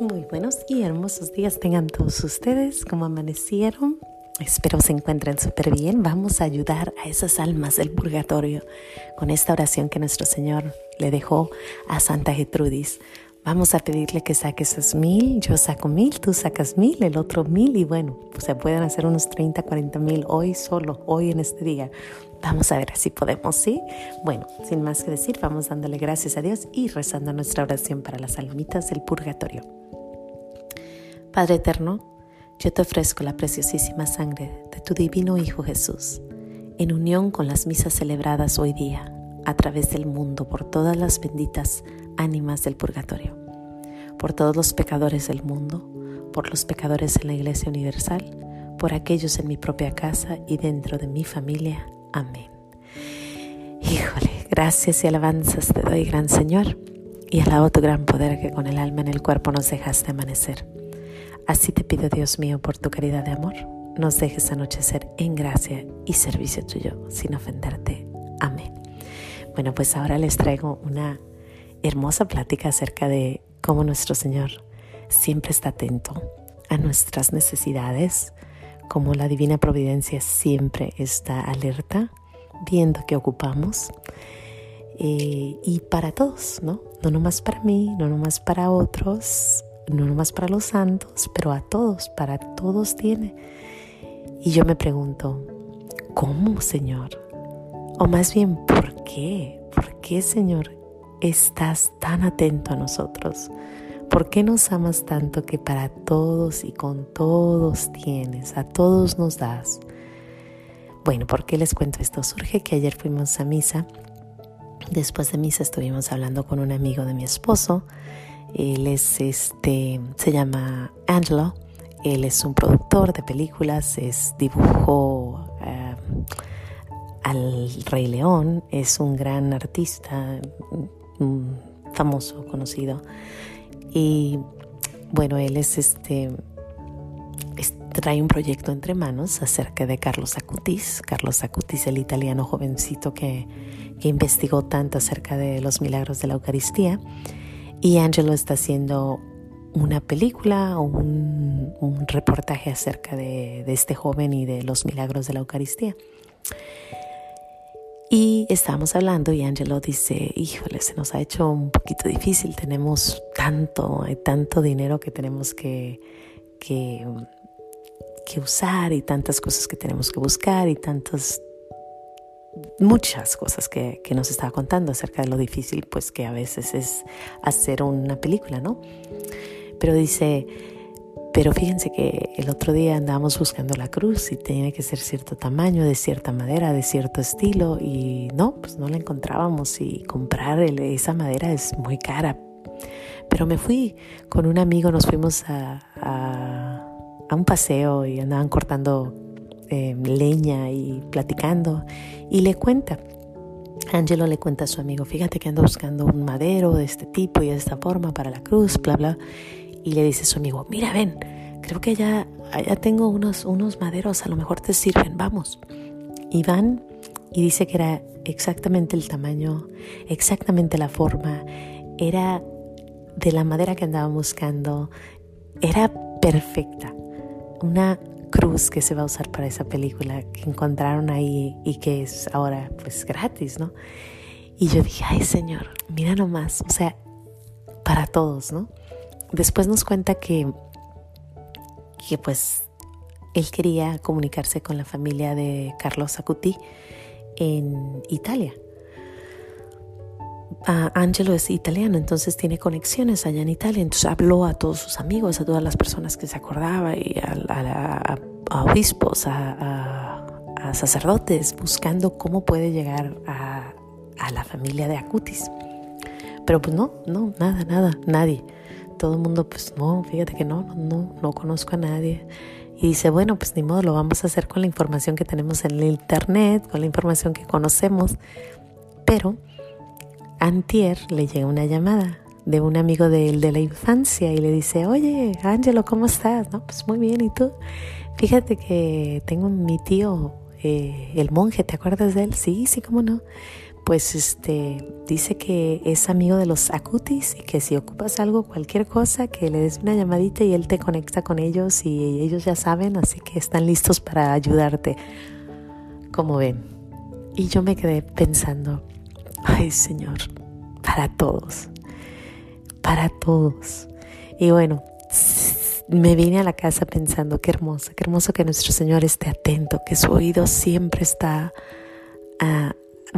Muy buenos y hermosos días tengan todos ustedes. ¿Cómo amanecieron? Espero se encuentren súper bien. Vamos a ayudar a esas almas del purgatorio con esta oración que nuestro Señor le dejó a Santa Getrudis. Vamos a pedirle que saque esos mil, yo saco mil, tú sacas mil, el otro mil y bueno, pues se pueden hacer unos 30, 40 mil hoy solo, hoy en este día. Vamos a ver si podemos, ¿sí? Bueno, sin más que decir, vamos dándole gracias a Dios y rezando nuestra oración para las almitas del purgatorio. Padre eterno, yo te ofrezco la preciosísima sangre de tu divino Hijo Jesús, en unión con las misas celebradas hoy día, a través del mundo, por todas las benditas ánimas del purgatorio, por todos los pecadores del mundo, por los pecadores en la Iglesia Universal, por aquellos en mi propia casa y dentro de mi familia. Amén. Híjole, gracias y alabanzas te doy, gran Señor, y alabo tu gran poder que con el alma en el cuerpo nos dejaste amanecer. Así te pido, Dios mío, por tu caridad de amor, nos dejes anochecer en gracia y servicio tuyo, sin ofenderte. Amén. Bueno, pues ahora les traigo una hermosa plática acerca de cómo nuestro Señor siempre está atento a nuestras necesidades, cómo la divina providencia siempre está alerta, viendo qué ocupamos. Eh, y para todos, ¿no? No nomás para mí, no nomás para otros, no nomás para los santos, pero a todos, para todos tiene. Y yo me pregunto, ¿cómo, Señor? O más bien, ¿por qué? ¿Por qué, Señor, estás tan atento a nosotros? ¿Por qué nos amas tanto que para todos y con todos tienes, a todos nos das? Bueno, ¿por qué les cuento esto? Surge que ayer fuimos a misa. Después de misa estuvimos hablando con un amigo de mi esposo él es este, se llama Angelo. Él es un productor de películas, es dibujó eh, al Rey León, es un gran artista, mm, famoso, conocido. Y bueno, él es este trae un proyecto entre manos acerca de Carlos Acutis. Carlos Acutis, el italiano jovencito que, que investigó tanto acerca de los milagros de la Eucaristía y Angelo está haciendo una película o un, reportaje acerca de, este joven y de los milagros de la Eucaristía. Y estábamos hablando y Angelo dice, híjole, se nos ha hecho un poquito difícil, tenemos tanto, hay tanto dinero que tenemos que, que, que usar y tantas cosas que tenemos que buscar y tantos muchas cosas que, nos estaba contando acerca de lo difícil pues que a veces es hacer una película, ¿no? Pero dice, pero fíjense que el otro día andábamos buscando la cruz y tiene que ser cierto tamaño, de cierta madera, de cierto estilo y no, pues no la encontrábamos y comprar esa madera es muy cara. Pero me fui con un amigo, nos fuimos a, a un paseo y andaban cortando eh, leña y platicando y le cuenta. Angelo le cuenta a su amigo, fíjate que ando buscando un madero de este tipo y de esta forma para la cruz, bla, bla. Y le dice a su amigo, mira, ven, creo que ya, ya tengo unos, unos maderos, a lo mejor te sirven, vamos. Y van y dice que era exactamente el tamaño, exactamente la forma, era de la madera que andaban buscando, era perfecta. Una cruz que se va a usar para esa película que encontraron ahí y que es ahora pues gratis, ¿no? Y yo dije, ay Señor, mira nomás, o sea, para todos, ¿no? Después nos cuenta que, que pues él quería comunicarse con la familia de Carlos Acuti en Italia Angelo es italiano, entonces tiene conexiones allá en Italia, entonces habló a todos sus amigos, a todas las personas que se acordaba, y a, obispos, a, sacerdotes, buscando cómo puede llegar a, la familia de Acutis. Pero pues no, no, nada, nada, nadie. Todo el mundo, pues no, fíjate que no, no, no conozco a nadie. Y dice, bueno, pues ni modo, lo vamos a hacer con la información que tenemos en el internet, con la información que conocemos. Pero Antier le llega una llamada de un amigo de él de la infancia y le dice, oye, Ángelo, ¿cómo estás? No, pues muy bien, ¿y tú? Fíjate que tengo mi tío eh, el monje, ¿te acuerdas de él? Sí, sí, cómo no. Pues este dice que es amigo de los acutis y que si ocupas algo, cualquier cosa, que le des una llamadita y él te conecta con ellos y ellos ya saben, así que están listos para ayudarte. Como ven. Y yo me quedé pensando, ay Señor, para todos, para todos. Y bueno, me vine a la casa pensando, qué hermoso, qué hermoso que nuestro Señor esté atento, que su oído siempre está ah,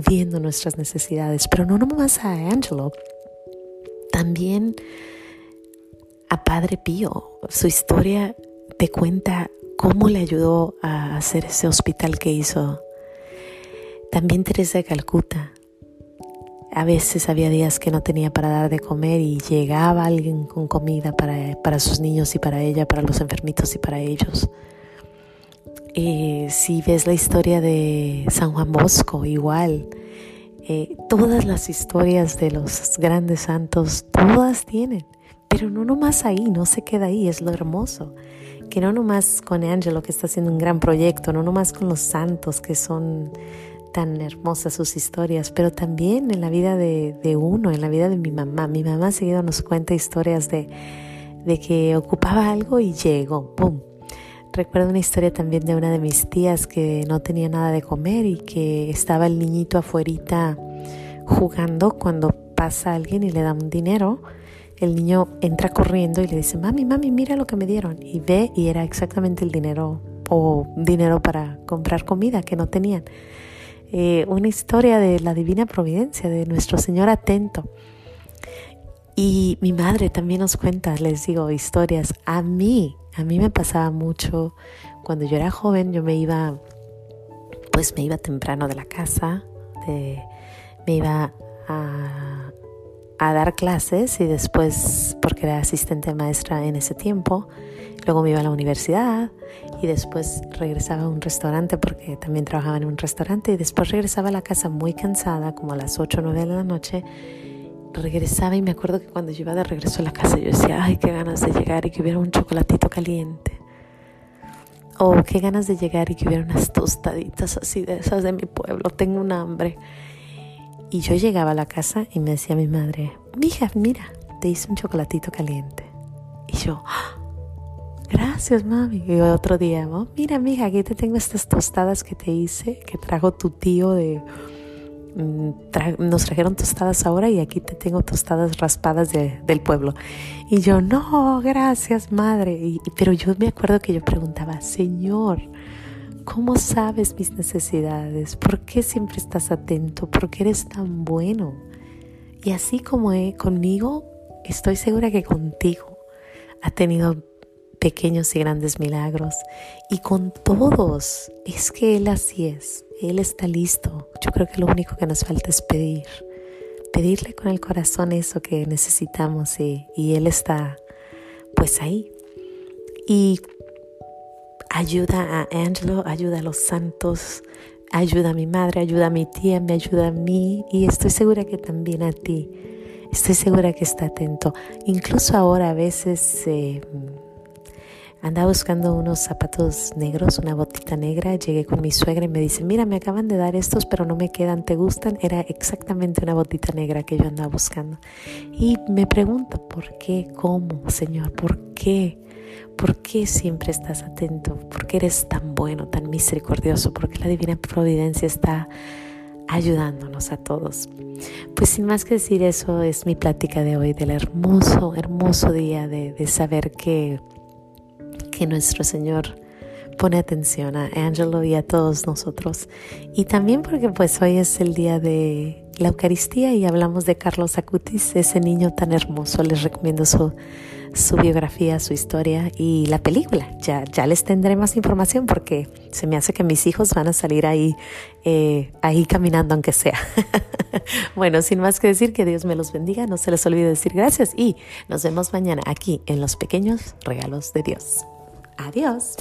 viendo nuestras necesidades, pero no nomás a Angelo, también a Padre Pío. Su historia te cuenta cómo le ayudó a hacer ese hospital que hizo. También Teresa de Calcuta a veces había días que no tenía para dar de comer y llegaba alguien con comida para, sus niños y para ella, para los enfermitos y para ellos. Eh, si ves la historia de San Juan Bosco, igual. Eh, todas las historias de los grandes santos, todas tienen. Pero no nomás ahí, no se queda ahí, es lo hermoso. Que no nomás con Angelo, que está haciendo un gran proyecto, no nomás con los santos, que son tan hermosas sus historias, pero también en la vida de, uno, en la vida de mi mamá. Mi mamá seguido nos cuenta historias de, de que ocupaba algo y llegó, ¡pum! Recuerdo una historia también de una de mis tías que no tenía nada de comer y que estaba el niñito afuerita jugando cuando pasa alguien y le da un dinero. El niño entra corriendo y le dice, mami, mami, mira lo que me dieron. Y ve y era exactamente el dinero o dinero para comprar comida que no tenían. Eh, una historia de la divina providencia, de nuestro Señor atento. Y mi madre también nos cuenta, les digo, historias. A mí, a mí me pasaba mucho cuando yo era joven, yo me iba, pues me iba temprano de la casa, me iba a, a dar clases y después, porque era asistente maestra en ese tiempo, luego me iba a la universidad y después regresaba a un restaurante porque también trabajaba en un restaurante y después regresaba a la casa muy cansada, como a las 8 o 9 de la noche. Regresaba y me acuerdo que cuando yo iba de regreso a la casa yo decía, ay, qué ganas de llegar y que hubiera un chocolatito caliente. O qué ganas de llegar y que hubiera unas tostaditas así de esas de mi pueblo, tengo un hambre. Y yo llegaba a la casa y me decía mi madre, mija, mira, te hice un chocolatito caliente. Y yo, ¡Ah! Gracias, mami. Y otro día, mira, mija, aquí te tengo estas tostadas que te hice, que trajo tu tío de... Mm, nos trajeron tostadas ahora y aquí te tengo tostadas raspadas del pueblo. Y yo, no, gracias, madre. Y, pero yo me acuerdo que yo preguntaba, Señor, ¿cómo sabes mis necesidades? ¿Por qué siempre estás atento? ¿Por qué eres tan bueno? Y así como he, conmigo, estoy segura que contigo ha tenido pequeños y grandes milagros. Y con todos, es que Él así es, Él está listo. Yo creo que lo único que nos falta es pedir, pedirle con el corazón eso que necesitamos y, y Él está pues ahí. Y ayuda a Angelo, ayuda a los santos, ayuda a mi madre, ayuda a mi tía, me ayuda a mí y estoy segura que también a ti. Estoy segura que está atento. Incluso ahora a veces... Eh, Andaba buscando unos zapatos negros, una botita negra. Llegué con mi suegra y me dice, mira, me acaban de dar estos, pero no me quedan, ¿te gustan? Era exactamente una botita negra que yo andaba buscando. Y me pregunto, ¿por qué? ¿Cómo, Señor? ¿Por qué? ¿Por qué siempre estás atento? ¿Por qué eres tan bueno, tan misericordioso? ¿Por qué la divina providencia está ayudándonos a todos? Pues sin más que decir, eso es mi plática de hoy, del hermoso, hermoso día de, saber que que nuestro Señor pone atención a Angelo y a todos nosotros. Y también porque pues hoy es el día de la Eucaristía y hablamos de Carlos Acutis, ese niño tan hermoso. Les recomiendo su, su biografía, su historia y la película. Ya, ya les tendré más información porque se me hace que mis hijos van a salir ahí, eh, ahí caminando aunque sea. bueno, sin más que decir, que Dios me los bendiga. No se les olvide decir gracias y nos vemos mañana aquí en los pequeños regalos de Dios. Adiós.